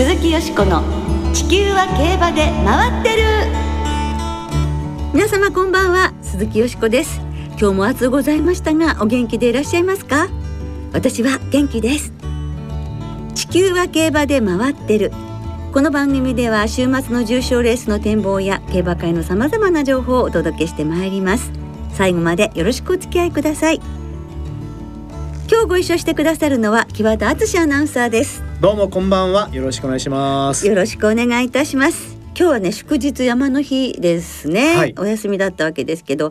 鈴木よしこの地球は競馬で回ってる。皆様こんばんは鈴木よしこです。今日も暑うございましたがお元気でいらっしゃいますか？私は元気です。地球は競馬で回ってる。この番組では週末の重賞レースの展望や競馬会のさまざまな情報をお届けしてまいります。最後までよろしくお付き合いください。今日ご一緒してくださるのは木和田敦アナウンサーです。どうもこんばんは。よろしくお願いします。よろしくお願いいたします。今日はね祝日山の日ですね、はい、お休みだったわけですけど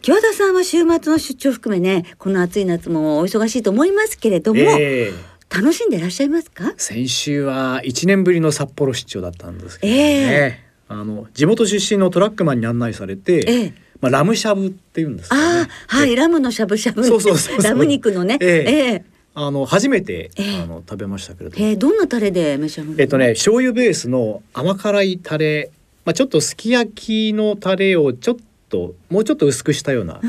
木和田さんは週末の出張含めねこの暑い夏もお忙しいと思いますけれども、えー楽しんでいらっしゃいますか？先週は一年ぶりの札幌出張だったんですけどね、えー、あの地元出身のトラックマンに案内されて、えー、まあ、ラムしゃぶっていうんですか、ね、あはいラムのしゃぶしゃぶ。そうそうそうラム肉のね、えー、えーあの初めて、えー、あの食べましたけれども、えー、どんなタレで召し上がるえっとね醤油ベースの甘辛いタレ、まあちょっとすき焼きのタレをちょっともうちょっと薄くしたような、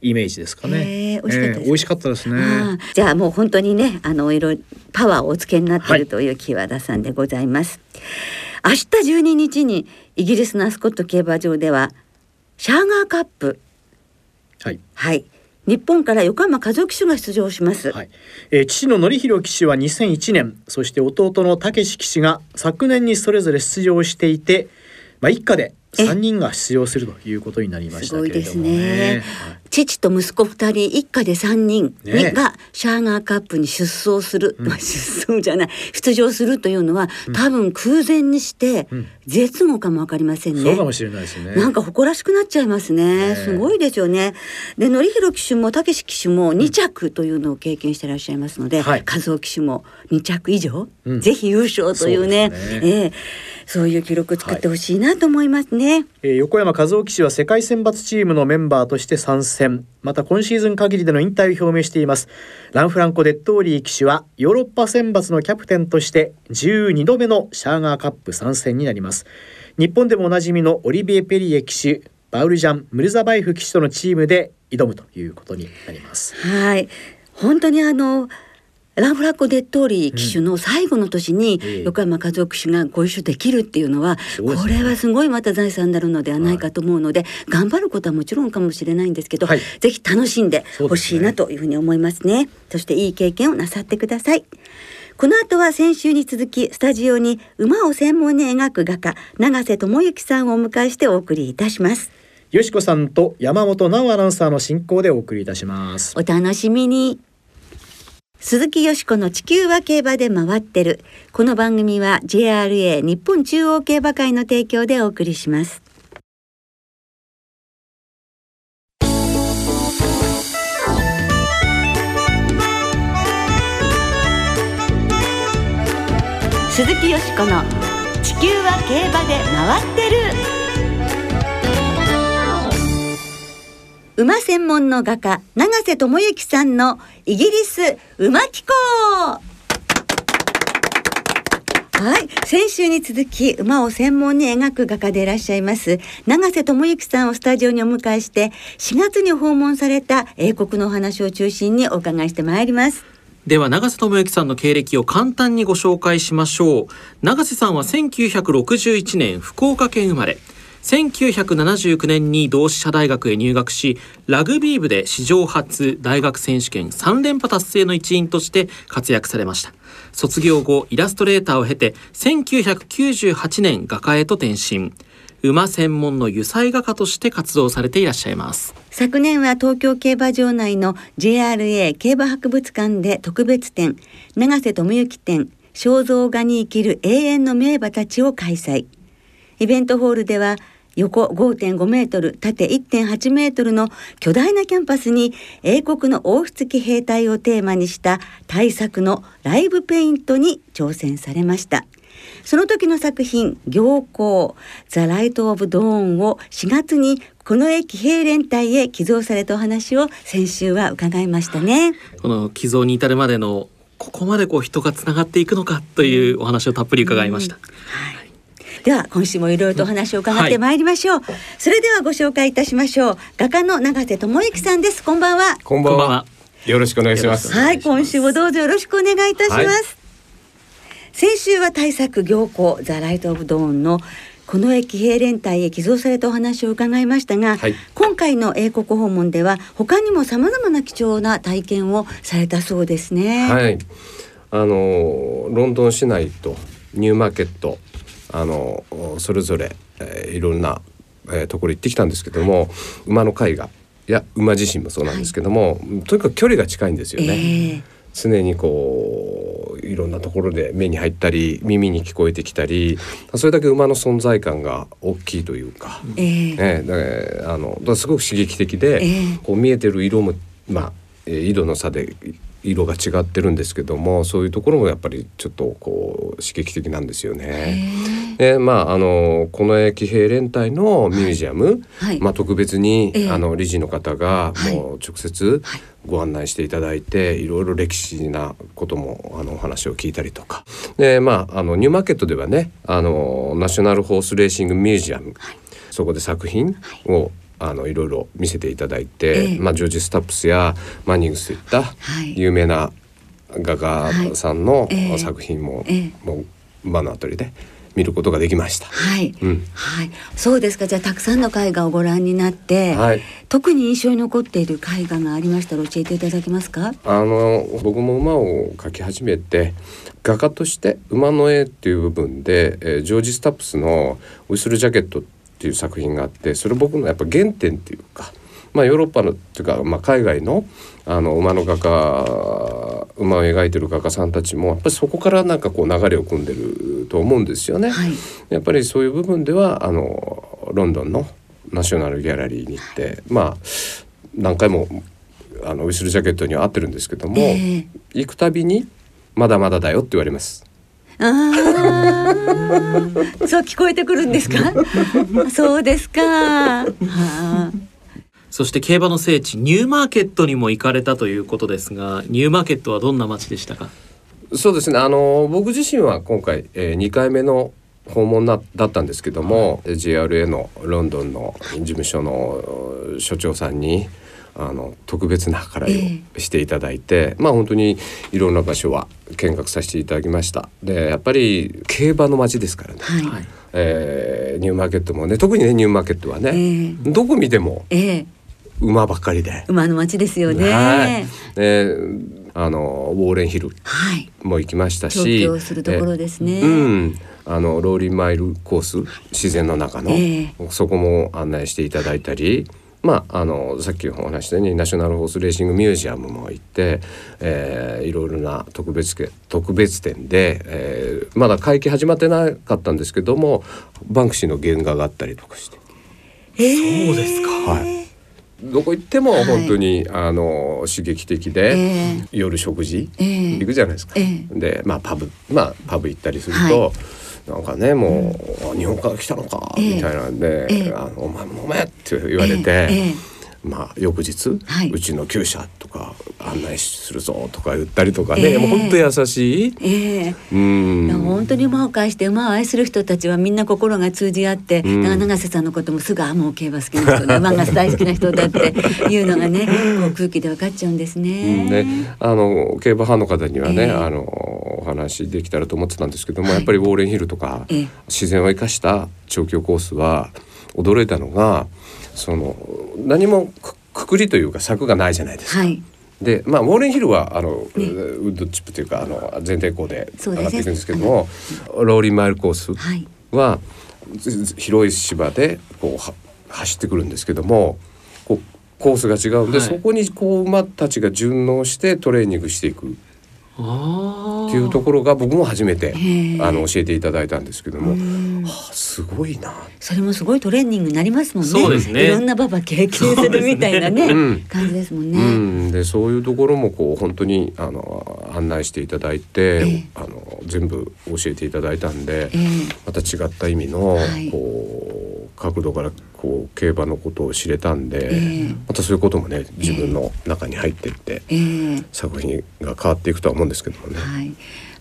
イメージですかね。えー、美味しかったです、えー、美味しかったですね。じゃあもう本当にね、あのいろいろパワーをお付けになっているという木和田さんでございます。はい、明日12日にイギリスのアスコット競馬場ではシャーガーカップ。はい。はい。日本から横山和夫騎手が出場します、はい。えー、父の則弘騎手は2001年そして弟の武史騎手が昨年にそれぞれ出場していて、まあ、一家で三人が出場するということになりました、ね、すごいですね、父と息子二人一家で三人がシャーガーカップに出走する、ね、出走じゃない。出場するというのは、うん、多分空前にして絶後かもわかりませんね、そうかもしれないですね。なんか誇らしくなっちゃいますね、ね、すごいですよね。で則弘騎手も武史騎手も二着というのを経験していらっしゃいますので、うんはい、和夫騎手も二着以上、うん、ぜひ優勝というね。そう、ね、えー、そういう記録作ってほしいなと思いますね、はい、えー、横山和夫騎手は世界選抜チームのメンバーとして参戦また今シーズン限りでの引退を表明しています。ランフランコ・デッドーリー騎手はヨーロッパ選抜のキャプテンとして12度目のシャーガーカップ参戦になります。日本でもおなじみのオリビエ・ペリエ騎手バウルジャン・ムルザバイフ騎手とのチームで挑むということになります。はい。本当にあのランフラッコ・デッドーリー騎手の最後の年に横山和夫騎手がご一緒できるっていうのは、これはすごいまた財産になるのではないかと思うので、頑張ることはもちろんかもしれないんですけど、ぜひ楽しんでほしいなというふうに思いますね。そしていい経験をなさってください。この後は先週に続きスタジオに馬を専門に描く画家永瀬智之さんをお迎えしてお送りいたします。よしこさんと山本直アナウンサーの進行でお送りいたします。お楽しみに。鈴木よしこの地球は競馬で回ってる。この番組は JRA 日本中央競馬会の提供でお送りします。鈴木よしこの地球は競馬で回ってる。馬専門の画家永瀬智之さんのイギリス馬機構はい。先週に続き、馬を専門に描く画家でいらっしゃいます、永瀬智之さんをスタジオにお迎えして、4月に訪問された英国のお話を中心にお伺いしてまいります。では永瀬智之さんの経歴を簡単にご紹介しましょう永瀬さんは1961年福岡県生まれ1979年に同志社大学へ入学しラグビー部で史上初大学選手権3連覇達成の一員として活躍されました。卒業後イラストレーターを経て1998年画家へと転身。馬専門の油彩画家として活動されていらっしゃいます。昨年は東京競馬場内の JRA 競馬博物館で特別展永瀬智之展肖像画に生きる永遠の名馬たちを開催。イベントホールでは横5.5メートル、縦1.8メートルの巨大なキャンパスに英国の王室騎兵隊をテーマにした大作のライブペイントに挑戦されました。その時の作品「行幸ザ・ライト・オブ・ドーン」を4月にこの駅兵連隊へ寄贈されたお話を先週は伺いましたね。この寄贈に至るまでのここまでこう人がつながっていくのかというお話をたっぷり伺いました。はいでは今週もいろいろとお話を伺ってまいりましょう、はい、それではご紹介いたしましょう。画家の永瀬智之さんです。こんばんは。こんばんは。よろしくお願いします。はい今週もどうぞよろしくお願いいたします、はい。先週は大作行幸ザ・ライト・オブ・ドーンのこの駅兵連隊へ寄贈されたお話を伺いましたが、はい。今回の英国訪問では他にもさまざまな貴重な体験をされたそうですね。はい、あのロンドン市内とニューマーケットあのそれぞれ、えーいろんな、えーところ行ってきたんですけども馬の絵画や馬自身もそうなんですけども、とにかく距離が近いんですよね。ええ。常にこういろんなところで目に入ったり耳に聞こえてきたりそれだけ馬の存在感が大きいというか、ええ。ええだからあのだからすごく刺激的で、ええ。こう見えてる色もまあえー色の差で色が違ってるんですけどもそういうところもやっぱりちょっとこう刺激的なんですよね。でまああのこの騎兵連隊のミュージアム、はい。まあ、特別に、ええ。あの理事の方がはい。もう直接ご案内していただいて、い、ろいろ歴史なこともあのお話を聞いたりとか。でまああのニューマーケットではねあのナショナルホースレーシングミュージアム、そこで作品を、あのいろいろ見せていただいて、ええ。まあ、ジョージ・スタップスやマニングスといったはい。有名な画家さんのええ。作品も、ええ。もう目の当たりで見ることができました。はい、うん。はい、そうですか。じゃあたくさんの絵画をご覧になって、はい。特に印象に残っている絵画がありましたら教えていただけますか？あの僕も馬を描き始めて画家として馬の絵っていう部分で、えージョージ・スタップスの「ウィスル・ジャケット」っていう作品があってそれ僕のやっぱ原点っていうか、まあ、ヨーロッパのっていうか、まあ、海外のあの馬の画家馬を描いてる画家さんたちもやっぱりそこからなんかこう流れを組んでると思うんですよね。はい。やっぱりそういう部分ではあのロンドンのナショナルギャラリーに行って、まあ何回もあのウィスルジャケットには合ってるんですけども、ええ行くたびに「まだまだだよ」って言われます。ああ、そう聞こえてくるんですか？そうですか。はあ、そして競馬の聖地ニューマーケットにも行かれたということですがニューマーケットはどんな街でしたか？そうですね。あの僕自身は今回、え2回目の訪問なだったんですけども、JRA のロンドンの事務所の所長さんにあの特別な計らいをしていただいて、まあ本当にいろんな場所は見学させていただきました。でやっぱり競馬の街ですからね、はい。はいえーニューマーケットもね特にねニューマーケットはね、えどこ見てもええ馬ばっかりで。馬の町ですよね。はい、であのウォーレンヒルはい。も行きましたし調教するところですねえうんあのローリーマイルコース自然の中の、えそこも案内していただいたり。まあ、あのさっきお話したようにナショナルホースレーシングミュージアムも行って、えーいろいろな特別け特別展で、えーまだ会期始まってなかったんですけどもバンクシーの原画があったりとかして。えそうですか。はい。どこ行っても本当に、あの刺激的で、え夜食事ええ行くじゃないですか。えでまあパブまあパブ行ったりすると、なんかねもう、あ日本から来たのか、ええ。みたいなんで、ええ。あのお前も飲めって言われて、えええまあ翌日、はい。うちの厩舎とか案内するぞとか言ったりとかね、ええ。もう本当優しい。ええ。うん。本当に馬を介して馬を愛する人たちはみんな心が通じ合って、うん。だから永瀬さんのこともすぐあもう競馬好きな人で馬が大好きな人だっていうのがね 空気で分かっちゃうんですうね。んね、あの競馬ファンの方にはね、ええ。あのお話できたらと思ってたんですけども、はい。やっぱりウォーレンヒルとか、ええ。自然を生かした調教コースは驚いたのがその何もくくくりというか柵がないじゃないですか。はい。でまあウォーレンヒルはあの、ウッドチップというかあの全体校で上がっていくんですけども、ローリーマイルコースはい。はずず広い芝でこうは走ってくるんですけどもこうコースが違うんで、はい。そこにこう馬たちが順応してトレーニングしていくっあていうところが僕も初めてあの教えていただいたんですけども、うん。はあ、すごいな。それもすごいトレーニングになりますもんね。そうですね。いろんな馬場経験するみたいなねうん。感じですもんうね。ん、でそういうところもこう本当にあの案内していただいて、ええ。あの全部教えていただいたんで、ええ。また違った意味の、はい。こう角度からこう競馬のことを知れたんで、ええまたそういうこともね自分の中に入ってって、ええ作品が変わっていくとは思うんですけどもね。はい。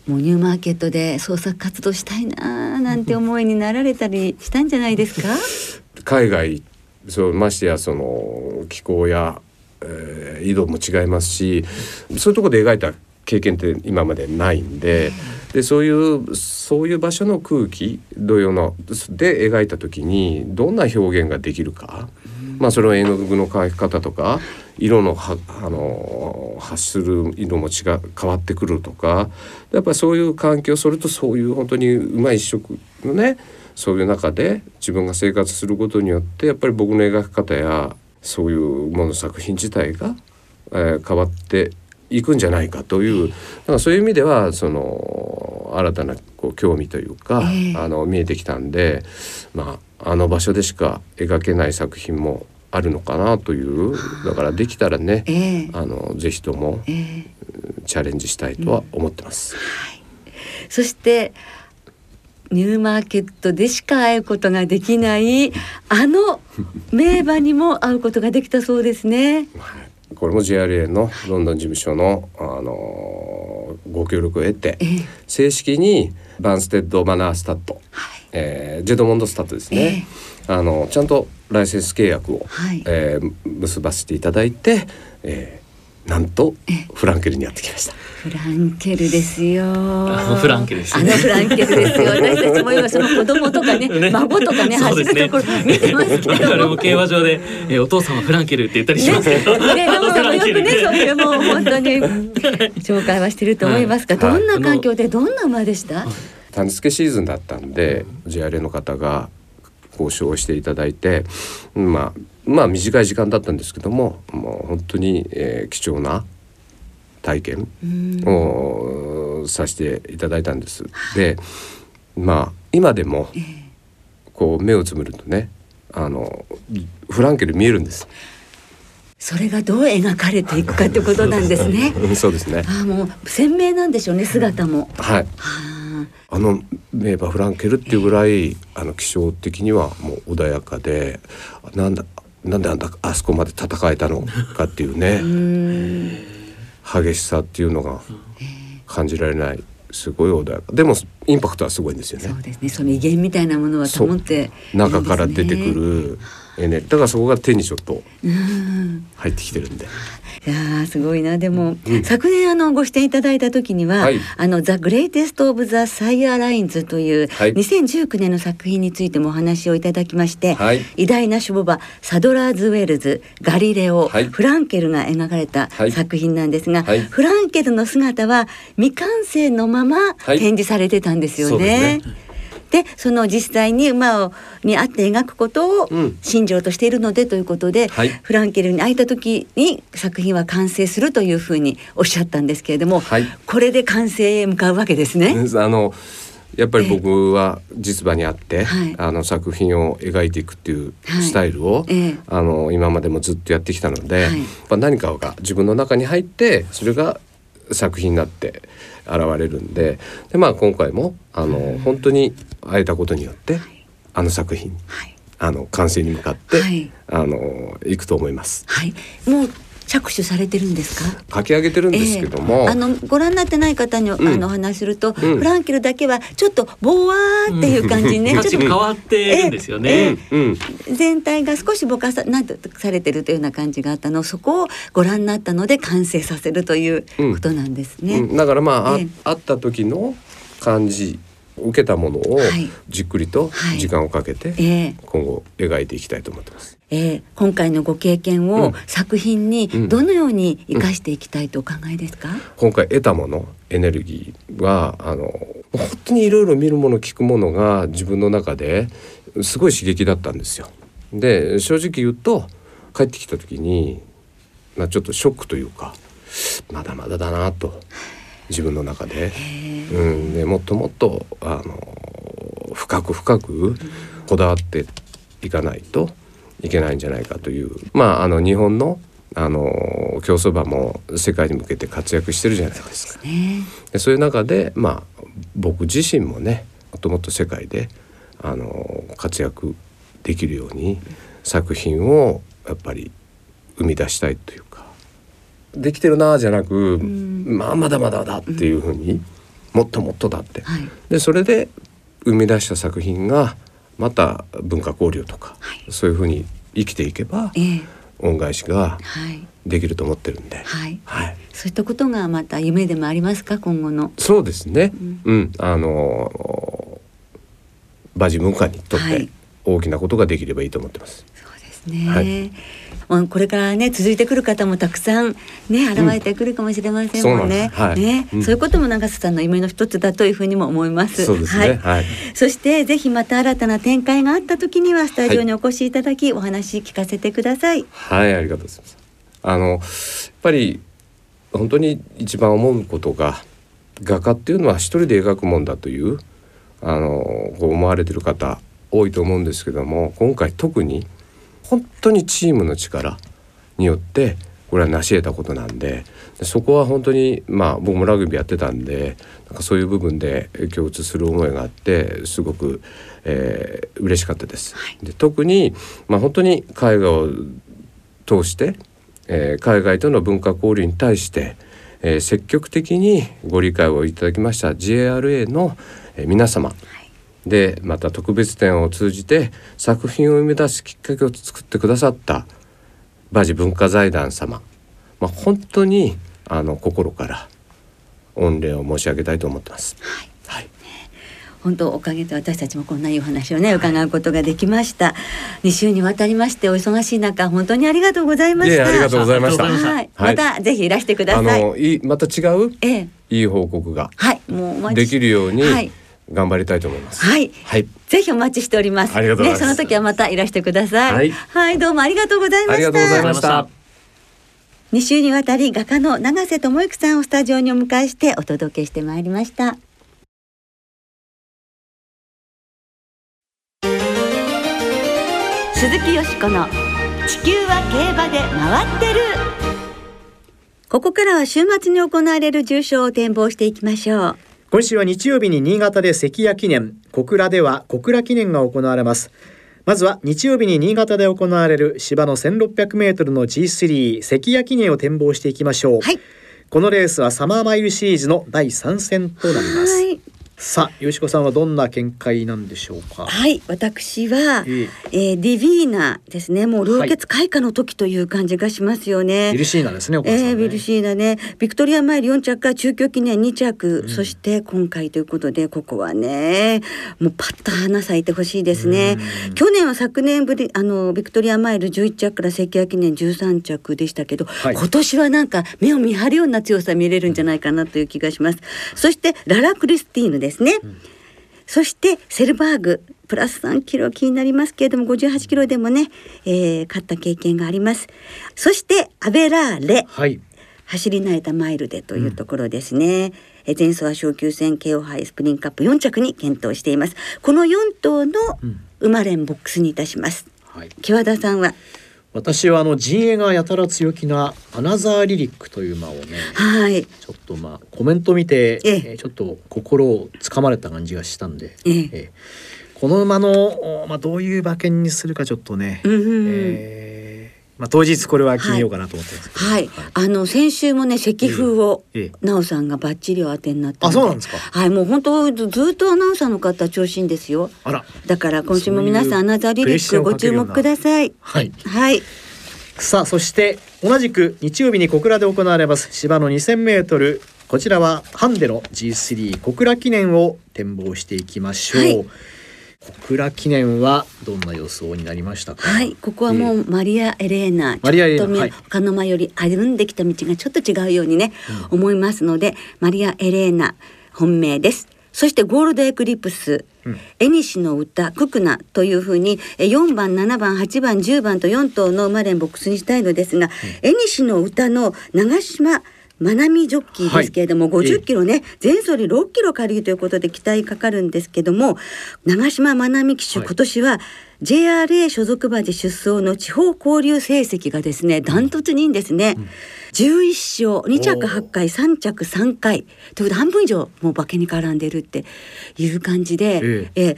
もうニューマーケットで創作活動したいなあなんて思いになられたりしたんじゃないですか？海外そうましてやその気候や、えー緯度も違いますしそういうところで描いた経験って今までないんででそういうそういう場所の空気同様ので描いた時にどんな表現ができるか、まあそれは絵の具の描き方とか色のはあの発する色も違う変わってくるとか。やっぱりそういう環境それとそういう本当にうまい一色のねそういう中で自分が生活することによってやっぱり僕の描き方やそういうもの作品自体が、えー変わっていくんじゃないかというだからそういう意味ではその新たなこう興味というか、ええあの見えてきたんで、まあ、あの場所でしか描けない作品もあるのかなというだからできたらねええあのぜひともええチャレンジしたいとは思ってます。そしてニューマーケットでしか会うことができないあの名馬にも会うことができたそうですね。はいこれも JRA のロンドン事務所の、あのご協力を得てええ。正式にバンステッドマナースタッド、はい。えージャドモントスタッドですね、あのちゃんとライセンス契約を、はい。えー結ばせていただいて、えーなんとええフランケルにやってきました。フランケルですよ。あ のフランケルですねあのフランケルですよ。私たちも今その子供とかね、ね孫とかねそうですね走るところ見てますけ我ども。々も競馬場で、えーお父さんはフランケルって言ったりしますけど、ね、ラムさんもよくね、そういうもう本当に紹介はしてると思いますが、はいどんな環境でどんな馬でした？種付けシーズンだったんで JRA の方が交渉をしていただいてまあまあ短い時間だったんですけどももう本当に、えー貴重な体験うんをさせていただいたんです。でまあ今でもこう目をつむるとねあのフランケル見えるんです。それがどう描かれていくかってことなんですね。そうですね。ああもう鮮明なんでしょうね姿も。はい。はああの名馬フランケルっていうぐらいあの気象的にはもう穏やかでなんだなんであんだあそこまで戦えたのかっていうね。激しさっていうのが感じられない。すごい穏やか。でもインパクトはすごいんですよね。そうですね。その威厳みたいなものは保ってね、中から出てくるエネだからそこが手にちょっとうん。入ってきてるんで。いやーすごいな。でも、うん。昨年あのご出演いただいた時には「はい。あのザ・グレイテスト・オブ・ザ・サイア・ラインズ」というはい。2019年の作品についてもお話をいただきまして、はい。偉大な守護馬サドラーズ・ウェルズガリレオ、はい。フランケルが描かれたはい。作品なんですが、はい。フランケルの姿は未完成のままはい。展示されてたんですよね。ねでその実際に馬をに会って描くことをうん。信条としているのでということで、はい。フランケルに会えた時に作品は完成するというふうにおっしゃったんですけれども、はい。これで完成へ向かうわけですね。あのやっぱり僕は実場にあって、はい。あの作品を描いていくっていうはい。スタイルを、ええ。あの今までもずっとやってきたので、はい。何かが自分の中に入ってそれが作品になって現れるんでで、まあ、今回もあの本当に会えたことによって、あの作品はい、あの完成に向かって、はい。あのいくと思います。はい、もう着手されてるんですか？書き上げてるんですけども、ええ。あのご覧になってない方に、ん。あのお話しすると、ん。フランケルだけはちょっとボワーっていう感じにね、立ちちょっとが変わってるんですよね。えうん、全体が少しぼかさなんとされてるというような感じがあったのそこをご覧になったので完成させるということなんですね。うん。だからまあ、あええ。会った時の感じ受けたものをはい。じっくりとはい。時間をかけてええ。今後描いていきたいと思ってます。えー今回のご経験をうん。作品にうん。どのように生かしていきたいとお考えですか、今回得たものエネルギーはあの本当にいろいろ見るもの聞くものが自分の中ですごい刺激だったんですよ。で正直言うと帰ってきた時に、まあ、ちょっとショックというかまだまだだなと自分の中で。うん、でもっともっとあの深く深くこだわっていかないといけないんじゃないかという。まああの日本のあの競走馬も世界に向けて活躍してるじゃないですか。ね。でそういう中でまあ僕自身もねもっともっと世界であの活躍できるように作品をやっぱり生み出したいというか。できてるなあじゃなく、ん。まあまだまだだっていうふうに、もっともっとだって、はい。でそれで生み出した作品がまた文化交流とか、はい。そういうふうに生きていけばええ。恩返しがはい。できると思ってるんで、はい。はい、そういったことがまた夢でもありますか？今後の。そうですね。うん。うん、あの馬事文化にとっはい。て大きなことができればいいと思ってます。そうですね、はいまあこれからね続いてくる方もたくさんね現れてくるかもしれませんもんね。そうなんですはいね、うんそういうことも長瀬さんの夢の一つだというふうにも思います。そうですね。はい。そしてぜひまた新たな展開があった時にはスタジオにお越しいただき、お話聞かせてください。はい、ありがとうございます。あのやっぱり本当に一番思うことが画家っていうのは一人で描くもんだというあのこう思われてる方多いと思うんですけども今回特に本当にチームの力によってこれは成し得たことなんででそこは本当にまあ僕もラグビーやってたんでなんかそういう部分で共通する思いがあってすごく、えー嬉しかったです。で特に、まあ、本当に絵画を通して、えー海外との文化交流に対して、えー積極的にご理解をいただきました JRA の、えー皆様、でまた特別展を通じて作品を生み出すきっかけを作ってくださった馬事文化財団様、まあ、本当にあの心から御礼を申し上げたいと思ってます。はい。本当おかげで私たちもこんないいお話をね伺うことができました。2週にわたりましてお忙しい中本当にありがとうございました。ありがとうございました。はい、はい。またぜひいらしてくだあさい。のいいまた違う？ええ、いい報告が。はい、もうできるようにはい頑張りたいと思います。はいはいぜひお待ちしております。ありがとうございますね、その時はまたいらしてください。はいどうもありがとうございました。ありがとうございました。2週にわたり画家の永瀬智之さんをスタジオにお迎えしてお届けしてまいりました。鈴木よしこの地球は競馬で回ってるここからは週末に行われる重賞を展望していきましょう。今週は日曜日に新潟で関谷記念。小倉では小倉記念が行われます。まずは日曜日に新潟で行われる芝の 1600m の G3 関谷記念を展望していきましょう、はい。このレースはサマーマイルシリーズの第3戦となります。はいさあよしこさんはどんな見解なんでしょうか？はい、私は、ええ。えーディヴィーナですね。もう老血開花の時という感じがしますよね。ビルシーナですねお母さんね、えー、ビルシーナね。ビクトリアマイル4着から中京記念2着、そして今回ということでここはねもうパッと花咲いてほしいですね。去年は昨年ぶりあのビクトリアマイル11着から関谷記念13着でしたけど、はい。今年はなんか目を見張るような強さ見れるんじゃないかなという気がします。そしてララ・クリスティーヌですね、そしてセルバーグプラス3キロ気になりますけれども58キロでもね、えー勝った経験があります。そしてアベラーレ。はい。走り慣れたマイルでというところですね、えー前走は昇級戦 KO 杯スプリングカップ4着に検討しています。この4頭の馬連ボックスにいたします。はい。木和田さんは？私はあの陣営がやたら強気なアナザーリリックという馬をね。はい。ちょっとまあコメント見て、えちょっと心をつかまれた感じがしたんで、えこの馬の、おまあ、どういう馬券にするかちょっとね、うんうんうん。えーまあ、当日これは決めようかなと思ってます。けど、はい、あの先週もね赤風をええ。ええ奈緒さんがバッチリお当てになったのあそうなんですか。はい。もう本当ずずっとアナウンサーの方調子いいんですよ。あら。だから今週も皆さんアナザーリリックご注目ください。はい。はい。さあそして同じく日曜日に小倉で行われます芝の 2000m こちらはハンデの G3 小倉記念を展望していきましょう、はい小倉記念はどんな予想になりましたか？はい、ここはもうマリア・エレーナ、マリアエレーナはい。他の馬より歩んできた道がちょっと違うようにね、思いますので、マリア・エレーナ本命です。そしてゴールドエクリプス、うん。エニシの歌ククナというふうにえ4番7番8番10番と4頭の馬連ボックスにしたいのですが、エニシの歌の長島まなみジョッキーですけれども、はい。50キロね前走より6キロ軽いということで期待かかるんですけども長島まなみ騎手、はい。今年は JRA 所属馬で出走の地方交流成績がですねダントツにいいんですね。11勝2着8回3着3回。ということで半分以上もう馬券に絡んでるっていう感じで、ええ。ー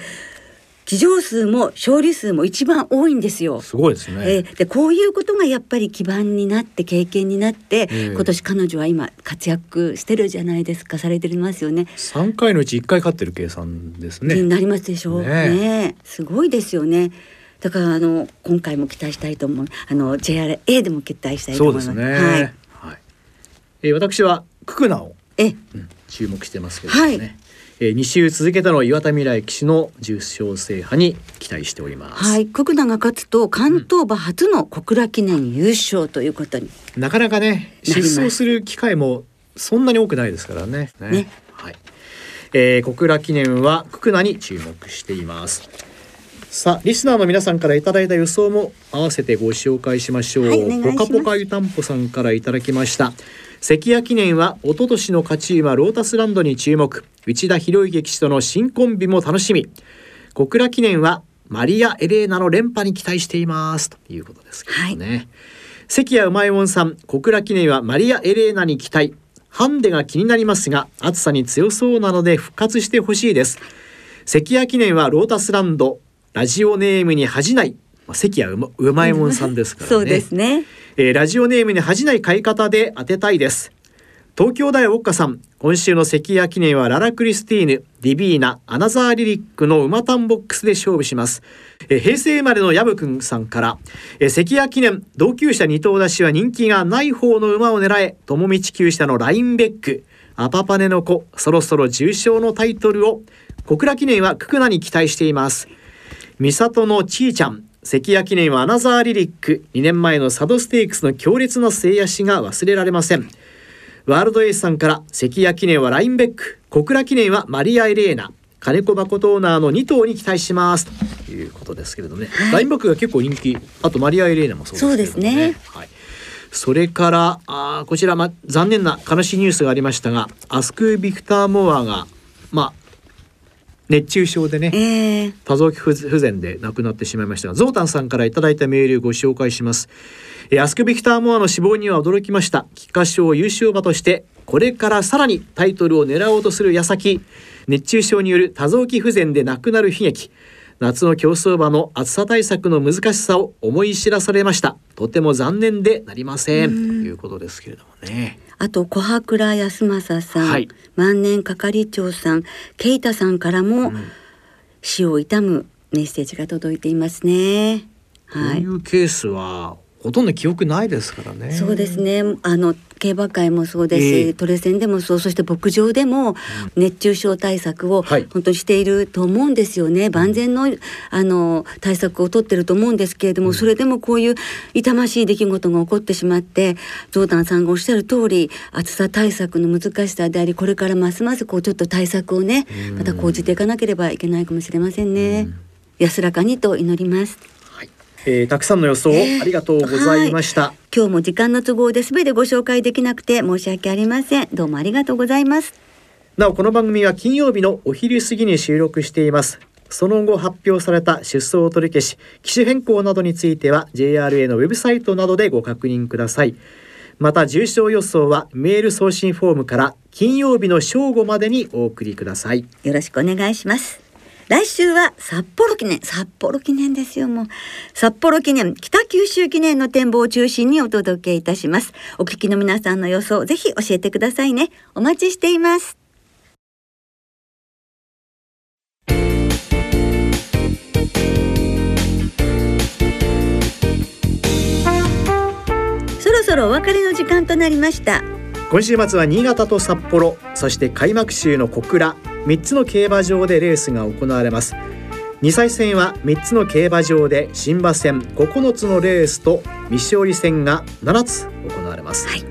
騎乗数も勝利数も一番多いんですよ。すごいですね、えーでこういうことがやっぱり基盤になって経験になって、ええ今年彼女は今活躍してるじゃないですかされてますよね。3回のうち1回勝ってる計算ですねになりますでしょうねねすごいですよね。だからあの今回も期待したいと思うあの JRA でも期待したいと思いますすね。はい、はい。えー私はククナを、えうん注目してますけれどもね。はいえー、2週続けての岩田未来騎士の重賞制覇に期待しております。はい国名が勝つと関東馬初の小倉記念優勝ということに、なかなかねなりまする機会もそんなに多くないですからね。ねはい。えー、小倉記念はククナに注目しています。さあリスナーの皆さんからいただいた予想も合わせてご紹介しましょう。はいポカポカ湯たんぽさんからいただきました。関谷記念は一昨年の勝ち馬ロータスランドに注目。内田博之騎手との新コンビも楽しみ。小倉記念はマリア・エレーナの連覇に期待していますということですけどね。関谷うまいもんさん小倉記念はマリア・エレーナに期待ハンデが気になりますが暑さに強そうなので復活してほしいです関谷記念はロータスランドラジオネームに恥じない。まあ関谷うまうまいもんさんですからね。そうですね。えーラジオネームに恥じない買い方で当てたいです。東京大ウォッカさん。今週の関谷記念はララ・クリスティーヌディビーナアナザーリリックの馬単ボックスで勝負します、えー平成生まれのヤブくんさんから、えー関谷記念同級者二頭出しは人気がない方の馬を狙え友道厩舎のラインベック。アパパネの子そろそろ重賞のタイトルを小倉記念はククナに期待しています三里のちーちゃん関谷記念はアナザーリリック2年前のサドステークスの強烈な制足が忘れられません。ワールドエースさんから関谷記念はラインベック小倉記念はマリア・エレーナ金子誠オーナーの2頭に期待します。ということですけれどもね、はい。ラインベックが結構人気。あとマリア・エレーナもそうですけれどもそうですね。はい、それからあーこちら、ま、残念な悲しいニュースがありましたがアスク・ビクター・モアがまあ熱中症でね、えー、多臓器不不全で亡くなってしまいました。がゾウタンさんからいただいたメールをご紹介します。えーアスクビクターモアの死亡には驚きました。菊花賞優勝馬としてこれからさらにタイトルを狙おうとする矢先熱中症による多臓器不全で亡くなる悲劇。夏の競走馬の暑さ対策の難しさを思い知らされました。とても残念でなりません。ということですけれどもねあと小羽倉康政さん、はい。万年係長さんケイタさんからも死を悼むメッセージが届いていますね。こうはいいうケースはほとんど記憶ないですからねそうですね。あの競馬会もそうですし、ええトレセンでもそう、そして牧場でも熱中症対策をはい本当にしていると思うんですよね。万全のあの対策を取ってると思うんですけれども、それでもこういう痛ましい出来事が起こってしまって、ゾウタンさんがおっしゃる通り、暑さ対策の難しさであり、これからますますこうちょっと対策をね、また講じていかなければいけないかもしれませんね。安らかにと祈ります。はいえーたくさんの予想ありがとうございました、今日も時間の都合で全てご紹介できなくて申し訳ありません。どうもありがとうございます。なおこの番組は金曜日のお昼過ぎに収録していますその後発表された出走取り消し機種変更などについては JRA のウェブサイトなどでご確認くださいまた重症予想はメール送信フォームから金曜日の正午までにお送りくださいよろしくお願いします。来週は札幌記念、札幌記念ですよ、もう。札幌記念、北九州記念の展望を中心にお届けいたします。お聞きの皆さんの予想、ぜひ教えてくださいね。お待ちしています。そろそろお別れの時間となりました。今週末は新潟と札幌そして開幕週の小倉3つの競馬場でレースが行われます。2歳戦は3つの競馬場で新馬戦9つのレースと未勝利戦が7つ行われます、はい。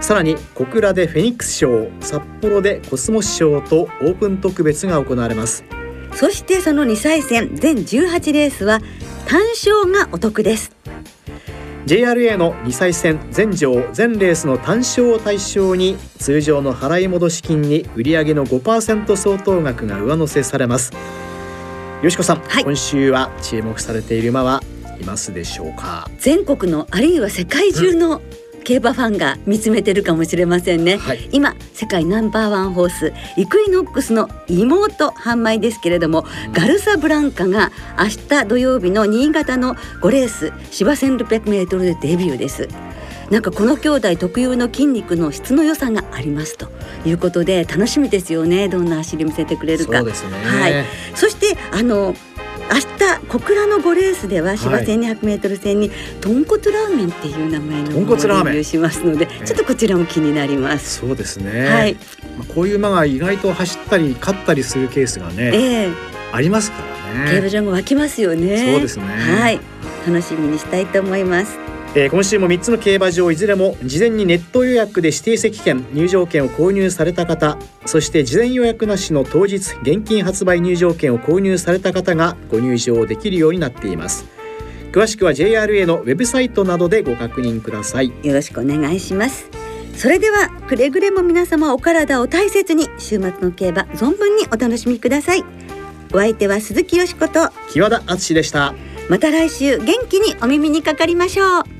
さらに小倉でフェニックス賞札幌でコスモス賞とオープン特別が行われます。そしてその2歳戦全18レースは単勝がお得です。JRA の2歳戦全場全レースの単勝を対象に通常の払い戻し金に売上の5%相当額が上乗せされます。よしこさん、はい。今週は注目されている馬はいますでしょうか？全国のあるいは世界中の競馬ファンが見つめてるかもしれませんね、はい。今世界ナンバーワンホースイクイノックスの妹販売ですけれども、ガルサブランカが明日土曜日の新潟の5レース芝 1600m でデビューです。なんかこの兄弟特有の筋肉の質の良さがありますということで楽しみですよね。どんな走り見せてくれるか。そうですね、はい。そしてあの明日小倉の5レースでは芝 1200m 戦に豚骨ラーメンっていう名前の豚骨ラーメン。しますのでちょっとこちらも気になります。そうですね、はい、まあこういう馬が意外と走ったり勝ったりするケースがね、ええ。ありますからね。競馬場も湧きますよね。そうですね。はい、楽しみにしたいと思います。えー今週も3つの競馬場いずれも事前にネット予約で指定席券入場券を購入された方そして事前予約なしの当日現金発売入場券を購入された方がご入場できるようになっています詳しくは JRA のウェブサイトなどでご確認くださいよろしくお願いします。それではくれぐれも皆様お体を大切に週末の競馬存分にお楽しみください。お相手は鈴木よしこと木和田敦でしたまた来週元気にお耳にかかりましょう